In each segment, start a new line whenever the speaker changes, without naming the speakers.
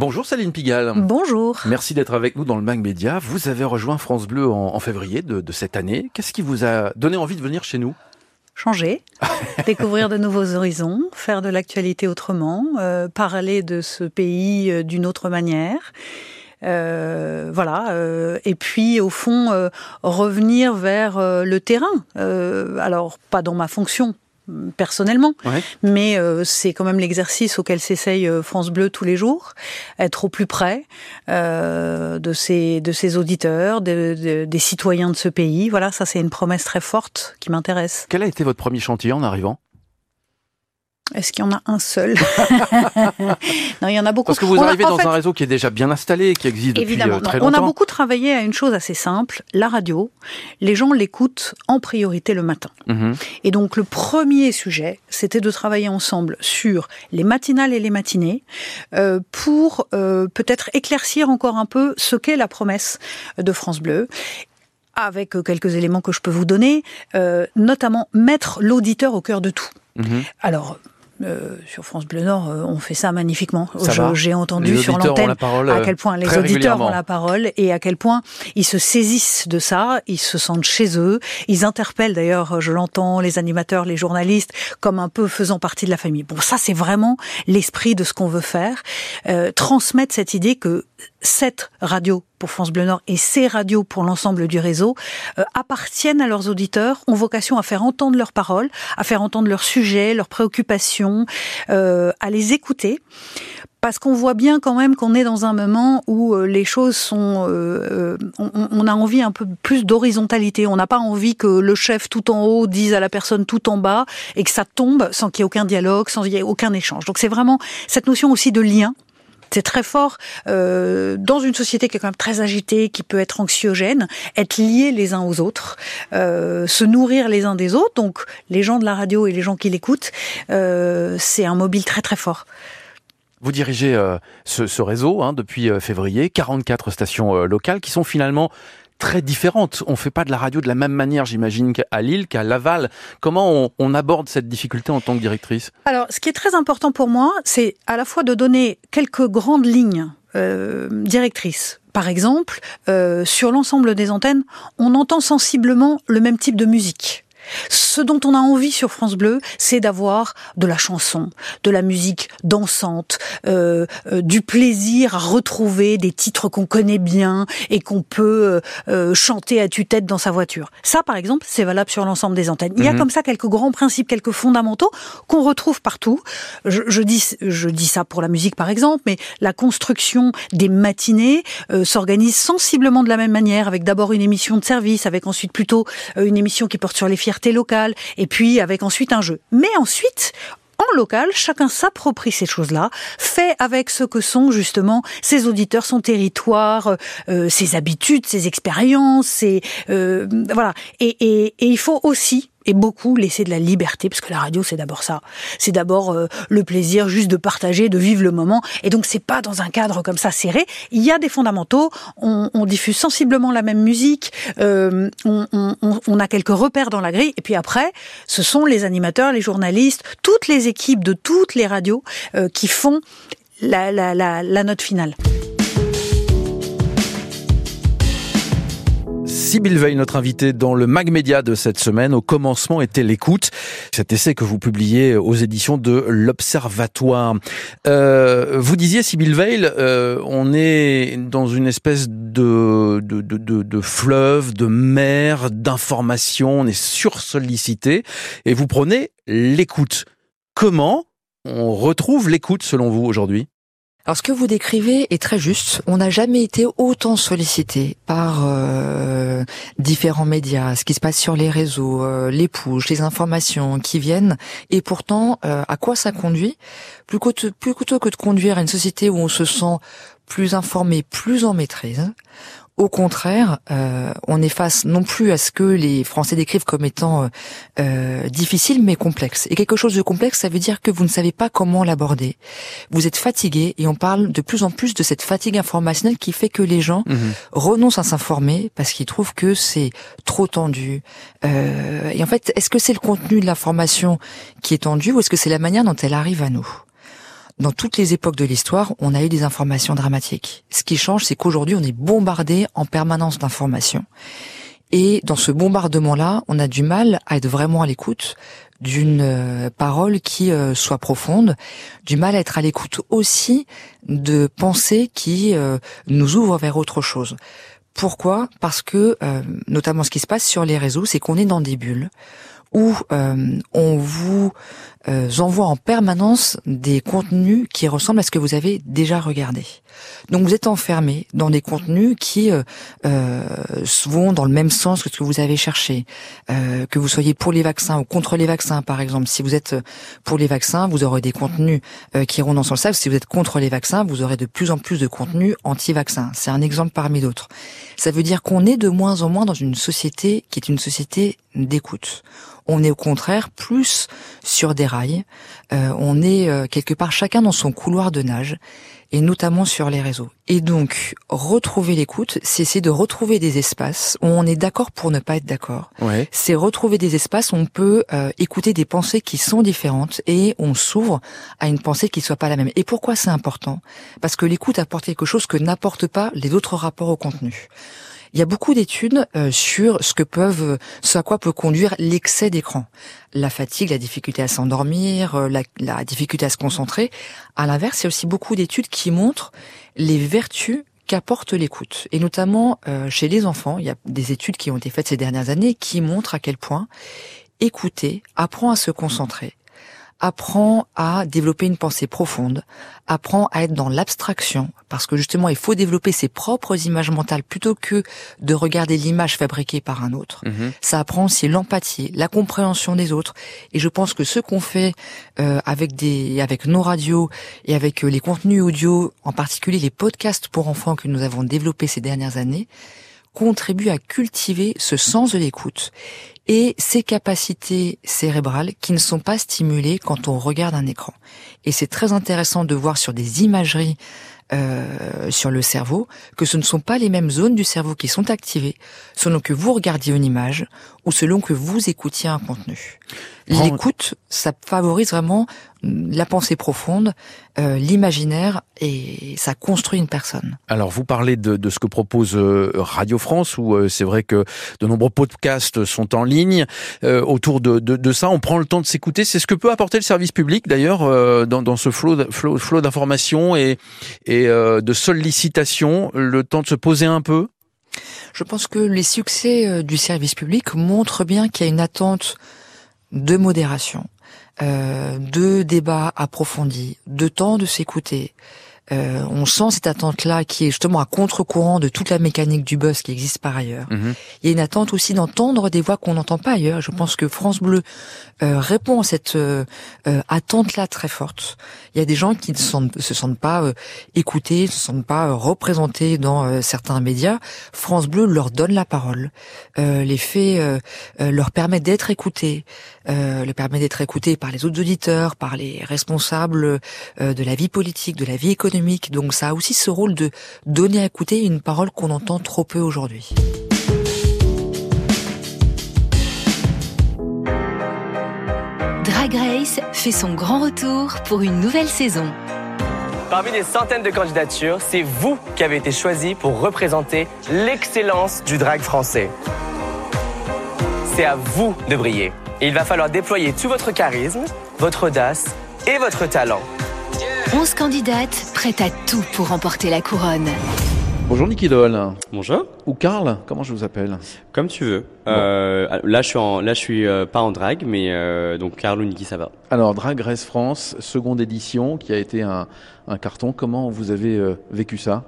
Bonjour Céline Pigalle.
Bonjour.
Merci d'être avec nous dans le Mag Média. Vous avez rejoint France Bleu en, février de, de, cette année. Qu'est-ce qui vous a donné envie de venir chez nous?
Changer, découvrir de nouveaux horizons, faire de l'actualité autrement, euh, parler de ce pays euh, d'une autre manière. Euh, voilà. Euh, et puis, au fond, euh, revenir vers le terrain. alors, pas dans ma fonction personnellement, mais euh, c'est quand même l'exercice auquel s'essaye euh, France Bleu tous les jours, être au plus près euh, de ses de ses auditeurs, des citoyens de ce pays. Voilà, ça c'est une promesse très forte qui m'intéresse.
Quel a été votre premier chantier en arrivant?
Est-ce qu'il y en a un seul Non, il y en a beaucoup.
Parce que vous arrivez dans un réseau qui est déjà bien installé, qui existe depuis euh, très longtemps.
On a beaucoup travaillé à une chose assez simple, la radio. Les gens l'écoutent en priorité le matin. Mhm. Et donc le premier sujet, c'était de travailler ensemble sur les matinales et les matinées euh, pour euh, peut-être éclaircir encore un peu ce qu'est la promesse de France Bleu avec quelques éléments que je peux vous donner, notamment mettre l'auditeur au cœur de tout. Mhm. Alors, euh, sur France Bleu Nord, euh, on fait ça magnifiquement. J'ai entendu sur l'antenne à quel point les auditeurs ont la parole et à quel point ils se saisissent de ça, ils se sentent chez eux, ils interpellent d'ailleurs, je l'entends, les animateurs, les journalistes, comme un peu faisant partie de la famille. Bon, ça c'est vraiment l'esprit de ce qu'on veut faire, euh, transmettre cette idée que cette radio pour France Bleu Nord et ces radios pour l'ensemble du réseau euh, appartiennent à leurs auditeurs, ont vocation à faire entendre leurs paroles, à faire entendre leurs sujets, leurs préoccupations, euh, à les écouter. Parce qu'on voit bien quand même qu'on est dans un moment où euh, les choses sont... On, on, a envie un peu plus d'horizontalité. On n'a pas envie que le chef tout en haut dise à la personne tout en bas et que ça tombe sans qu'il y ait aucun dialogue, sans qu'il y ait aucun échange. Donc c'est vraiment cette notion aussi de lien c'est très fort euh, dans une société qui est quand même très agitée, qui peut être anxiogène, être liés les uns aux autres, euh, se nourrir les uns des autres. Donc les gens de la radio et les gens qui l'écoutent, euh, c'est un mobile très très fort.
Vous dirigez euh, ce, ce, réseau hein, depuis euh, février, 44 stations euh, locales qui sont finalement très différentes. On fait pas de la radio de la même manière, j'imagine, qu'à Lille, qu'à Laval. Comment on, on, aborde cette difficulté en tant que directrice?
Alors, ce qui est très important pour moi, c'est à la fois de donner quelques grandes lignes euh, directrices. Par exemple, euh, sur l'ensemble des antennes, on entend sensiblement le même type de musique. Ce dont on a envie sur France Bleu, c'est d'avoir de la chanson, de la musique dansante, euh, euh, du plaisir à retrouver des titres qu'on connaît bien et qu'on peut euh, chanter à tue-tête dans sa voiture. Ça, par exemple, c'est valable sur l'ensemble des antennes. Il y a mhm. comme ça quelques grands principes, quelques fondamentaux qu'on retrouve partout. Je, je, dis, je dis ça pour la musique, par exemple, mais la construction des matinées s'organise sensiblement de la même manière, avec d'abord une émission de service, avec ensuite plutôt une émission qui porte sur les fiertés et puis avec ensuite un jeu. Mais ensuite, en local, chacun s'approprie ces choses-là, fait avec ce que sont justement ses auditeurs, son territoire, euh, ses habitudes, ses expériences, ses euh, voilà. Et, et il faut aussi beaucoup laisser de la liberté, parce que la radio c'est d'abord ça, c'est d'abord euh, le plaisir juste de partager, de vivre le moment, et donc c'est pas dans un cadre comme ça serré. Il y a des fondamentaux, on, diffuse sensiblement la même musique, euh, on, a quelques repères dans la grille, et puis après, ce sont les animateurs, les journalistes, toutes les équipes de toutes les radios euh, qui font la note finale.
Sybille Veil, notre invitée dans le Mag Média de cette semaine. Au commencement était l'écoute. Cet essai que vous publiez aux éditions de l'Observatoire. Euh, vous disiez, Sybille Veil, euh, on est dans une espèce de, de, de, de fleuve, de mer, d'informations. On est sursollicité. Et vous prenez l'écoute. Comment on retrouve l'écoute selon vous aujourd'hui?
Alors ce que vous décrivez est très juste. On n'a jamais été autant sollicité par euh, différents médias, ce qui se passe sur les réseaux, euh, les pushs, les informations qui viennent. Et pourtant, euh, à quoi ça conduit? Plus, plutôt que de conduire à une société où on se sent plus informé, plus en maîtrise, au contraire, euh, on est face non plus à ce que les Français décrivent comme étant euh, euh, difficile, mais complexe. Et quelque chose de complexe, ça veut dire que vous ne savez pas comment l'aborder. Vous êtes fatigué, et on parle de plus en plus de cette fatigue informationnelle qui fait que les gens mhm. renoncent à s'informer parce qu'ils trouvent que c'est trop tendu. et en fait, est-ce que c'est le contenu de l'information qui est tendu, ou est-ce que c'est la manière dont elle arrive à nous? Dans toutes les époques de l'histoire, on a eu des informations dramatiques. Ce qui change, c'est qu'aujourd'hui, on est bombardé en permanence d'informations. Et dans ce bombardement-là, on a du mal à être vraiment à l'écoute d'une euh, parole qui euh, soit profonde, du mal à être à l'écoute aussi de pensées qui euh, nous ouvrent vers autre chose. Pourquoi? Parce que, notamment ce qui se passe sur les réseaux, c'est qu'on est dans des bulles où on vous euh, envoie en permanence des contenus qui ressemblent à ce que vous avez déjà regardé. Donc vous êtes enfermé dans des contenus qui euh, euh, vont dans le même sens que ce que vous avez cherché. Euh, que vous soyez pour les vaccins ou contre les vaccins, par exemple. Si vous êtes pour les vaccins, vous aurez des contenus euh, qui iront dans ce sens. Si vous êtes contre les vaccins, vous aurez de plus en plus de contenus anti-vaccins. C'est un exemple parmi d'autres. Ça veut dire qu'on est de moins en moins dans une société qui est une société d'écoute. On est au contraire plus sur des Euh, on est euh, quelque part chacun dans son couloir de nage et notamment sur les réseaux. Et donc, retrouver l'écoute, c'est essayer de retrouver des espaces où on est d'accord pour ne pas être d'accord. C'est retrouver des espaces où on peut euh, écouter des pensées qui sont différentes et on s'ouvre à une pensée qui soit pas la même. Et pourquoi c'est important? Parce que l'écoute apporte quelque chose que n'apportent pas les autres rapports au contenu. Il y a beaucoup d'études euh, sur ce que à quoi peut conduire l'excès d'écran. La fatigue, la difficulté à s'endormir, euh, la, la, difficulté à se concentrer. À l'inverse, il y a aussi beaucoup d'études qui montrent les vertus qu'apporte l'écoute. Et notamment euh, chez les enfants, il y a des études qui ont été faites ces dernières années qui montrent à quel point écouter apprend à se concentrer, apprend à développer une pensée profonde, apprend à être dans l'abstraction, parce que justement il faut développer ses propres images mentales plutôt que de regarder l'image fabriquée par un autre. Mhm. Ça apprend aussi l'empathie, la compréhension des autres. Et je pense que ce qu'on fait euh, avec des, avec nos radios et avec euh, les contenus audio, en particulier les podcasts pour enfants que nous avons développés ces dernières années, contribue à cultiver ce sens de l'écoute et ces capacités cérébrales qui ne sont pas stimulées quand on regarde un écran. Et c'est très intéressant de voir sur des imageries euh, sur le cerveau que ce ne sont pas les mêmes zones du cerveau qui sont activées selon que vous regardiez une image ou selon que vous écoutiez un contenu. L'écoute, ça favorise vraiment la pensée profonde, euh, l'imaginaire et ça construit une personne.
Alors vous parlez de, de ce que propose euh, Radio France où c'est vrai que de nombreux podcasts sont en ligne euh, autour de, de, de, ça. On prend le temps de s'écouter. C'est ce que peut apporter le service public d'ailleurs dans, dans ce flot, flot, flot d'informations et, et de sollicitations. Le temps de se poser un peu?
Je pense que les succès du service public montrent bien qu'il y a une attente de modération, euh, de débats approfondis, de temps de s'écouter, euh, on sent cette attente-là qui est justement à contre-courant de toute la mécanique du buzz qui existe par ailleurs. Mhm. Il y a une attente aussi d'entendre des voix qu'on n'entend pas ailleurs. Je pense que France Bleu euh, répond à cette euh, attente-là très forte. Il y a des gens qui ne se sentent pas écoutés, ne se sentent pas représentés dans certains médias. France Bleu leur donne la parole, les fait leur permet d'être écoutés, leur permet d'être écoutés par les autres auditeurs, par les responsables de la vie politique, de la vie économique donc ça a aussi ce rôle de donner à écouter une parole qu'on entend trop peu aujourd'hui.
Drag Race fait son grand retour pour une nouvelle saison.
Parmi des centaines de candidatures, c'est vous qui avez été choisi pour représenter l'excellence du drag français. C'est à vous de briller. Il va falloir déployer tout votre charisme, votre audace et votre talent.
11 candidates prêtes à tout pour remporter la couronne.
Bonjour Niki Doll.
Bonjour.
Ou Karl, comment je vous appelle
Comme tu veux. Euh, là, je suis en, là, je suis euh, pas en drag, mais euh, donc Karl ou Niki, ça va.
Alors, Drag Race France, seconde édition, qui a été un, un carton. Comment vous avez vécu ça?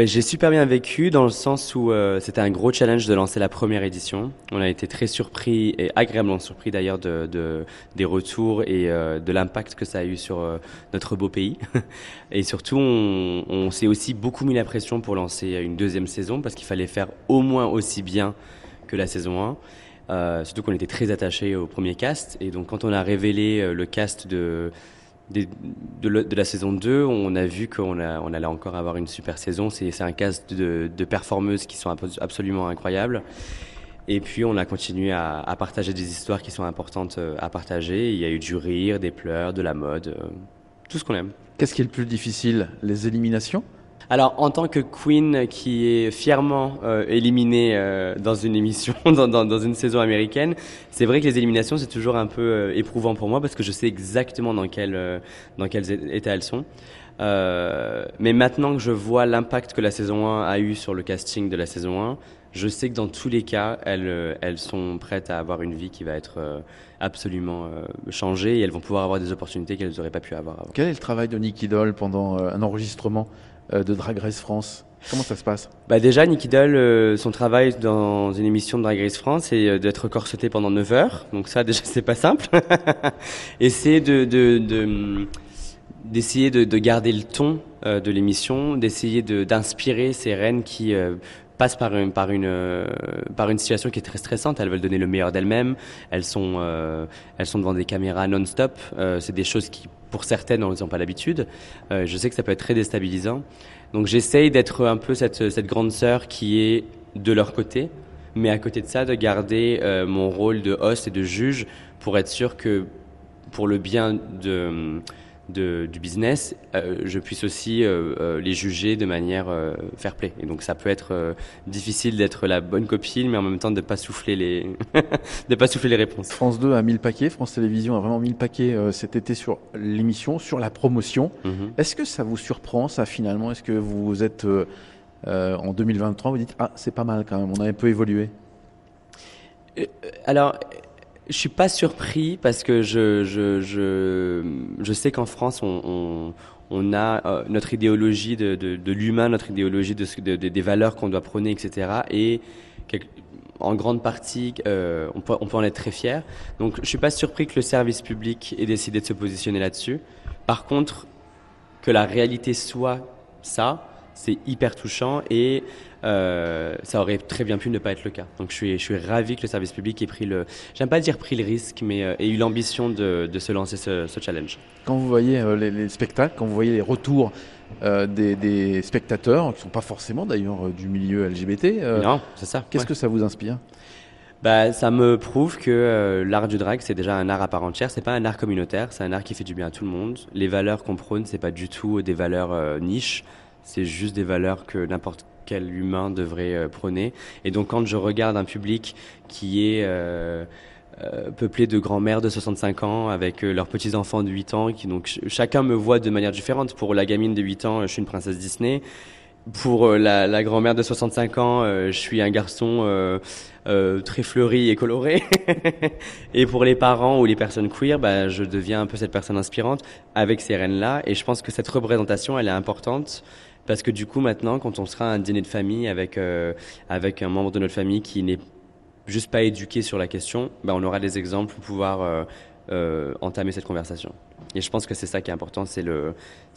Ben, j'ai super bien vécu dans le sens où euh, c'était un gros challenge de lancer la première édition. On a été très surpris et agréablement surpris d'ailleurs de, de, des retours et euh, de l'impact que ça a eu sur euh, notre beau pays. et surtout, on, on s'est aussi beaucoup mis la pression pour lancer une deuxième saison parce qu'il fallait faire au moins aussi bien que la saison 1. surtout qu'on était très attachés au premier cast. Et donc quand on a révélé le cast de de, la saison 2, on a vu qu'on on allait encore avoir une super saison. C'est un cast de, de, performeuses qui sont absolument incroyables. Et puis on a continué à, partager des histoires qui sont importantes euh, à partager. Il y a eu du rire, des pleurs, de la mode. Euh, tout ce qu'on aime.
Qu'est-ce qui est le plus difficile? Les éliminations?
Alors, en tant que Queen qui est fièrement euh, éliminée euh, dans une émission, dans, une saison américaine, c'est vrai que les éliminations c'est toujours un peu euh, éprouvant pour moi parce que je sais exactement dans quel dans état elles sont. mais maintenant que je vois l'impact que la saison 1 a eu sur le casting de la saison 1, je sais que dans tous les cas, elles, sont prêtes à avoir une vie qui va être absolument changée et elles vont pouvoir avoir des opportunités qu'elles n'auraient pas pu avoir avant.
Quel est le travail de Nicky Doll pendant un enregistrement? De Drag Race France Comment ça se passe?
Bah Déjà, Nicky Doll, euh, son travail dans une émission de Drag Race France, c'est euh, d'être corseté pendant 9 heures. Donc ça, déjà, c'est pas simple. Essayer de, de, d'essayer de, de, garder le ton de l'émission, d'essayer d'inspirer ces reines qui passent par une, par une, par une situation qui est très stressante. Elles veulent donner le meilleur d'elles-mêmes. Elles sont, elles sont devant des caméras non-stop. c'est des choses qui pour certaines, on n'ont pas l'habitude. Euh, je sais que ça peut être très déstabilisant. Donc j'essaye d'être un peu cette, cette grande sœur qui est de leur côté, mais à côté de ça, de garder euh, mon rôle de host et de juge pour être sûr que pour le bien de de, du business, euh, je puisse aussi euh, euh, les juger de manière fair play. Et donc ça peut être difficile d'être la bonne copine, mais en même temps de pas souffler les de pas souffler les réponses.
France 2 a mis le paquet, France Télévisions a vraiment mis le paquet cet été sur l'émission, sur la promotion. Mhm. Est-ce que ça vous surprend ça finalement? Est-ce que vous êtes en 2023 vous dites ah c'est pas mal quand même, on a un peu évolué?
Alors, je suis pas surpris parce que je, je, je, je sais qu'en France, on, on, on a euh, notre idéologie de, de, de l'humain, notre idéologie de, de, des valeurs qu'on doit prôner, etc. Et en grande partie, euh, on, peut, on peut en être très fier. Donc, je suis pas surpris que le service public ait décidé de se positionner là-dessus. Par contre, que la réalité soit ça, c'est hyper touchant et euh, ça aurait très bien pu ne pas être le cas. Donc je suis, je suis ravi que le service public ait pris le, j'aime pas dire pris le risque, mais euh, ait eu l'ambition de, de, se lancer ce, ce, challenge.
Quand vous voyez euh, les, les, spectacles, quand vous voyez les retours des, des, spectateurs, qui sont pas forcément d'ailleurs du milieu LGBT,
non, c'est ça.
Qu'est-ce que ça vous inspire?
Bah, ça me prouve que l'art du drag, c'est déjà un art à part entière. C'est pas un art communautaire, c'est un art qui fait du bien à tout le monde. Les valeurs qu'on prône, c'est pas du tout des valeurs niches c'est juste des valeurs que n'importe quel humain devrait euh, prôner. Et donc quand je regarde un public qui est euh, euh peuplé de grands-mères de 65 ans avec leurs petits-enfants de 8 ans, qui donc chacun me voit de manière différente. Pour la gamine de 8 ans, je suis une princesse Disney. Pour la, grand-mère de 65 ans, je suis un garçon très fleuri et coloré. et pour les parents ou les personnes queer, bah, je deviens un peu cette personne inspirante avec ces reines-là. Et je pense que cette représentation, elle est importante parce que du coup, maintenant, quand on sera à un dîner de famille avec, euh, avec un membre de notre famille qui n'est juste pas éduqué sur la question, bah, on aura des exemples pour pouvoir euh, euh, entamer cette conversation. Et je pense que c'est ça qui est important, c'est de,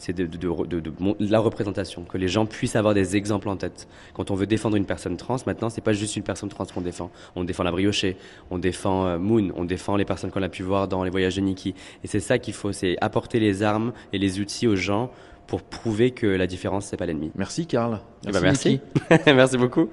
de, de, de, la représentation, que les gens puissent avoir des exemples en tête. Quand on veut défendre une personne trans, maintenant, c'est pas juste une personne trans qu'on défend. On défend la briochée, on défend Moon, on défend les personnes qu'on a pu voir dans les voyages de Nikki. Et c'est ça qu'il faut, c'est apporter les armes et les outils aux gens pour prouver que la différence, c'est pas l'ennemi.
Merci, Karl.
Merci, eh ben, merci. merci beaucoup.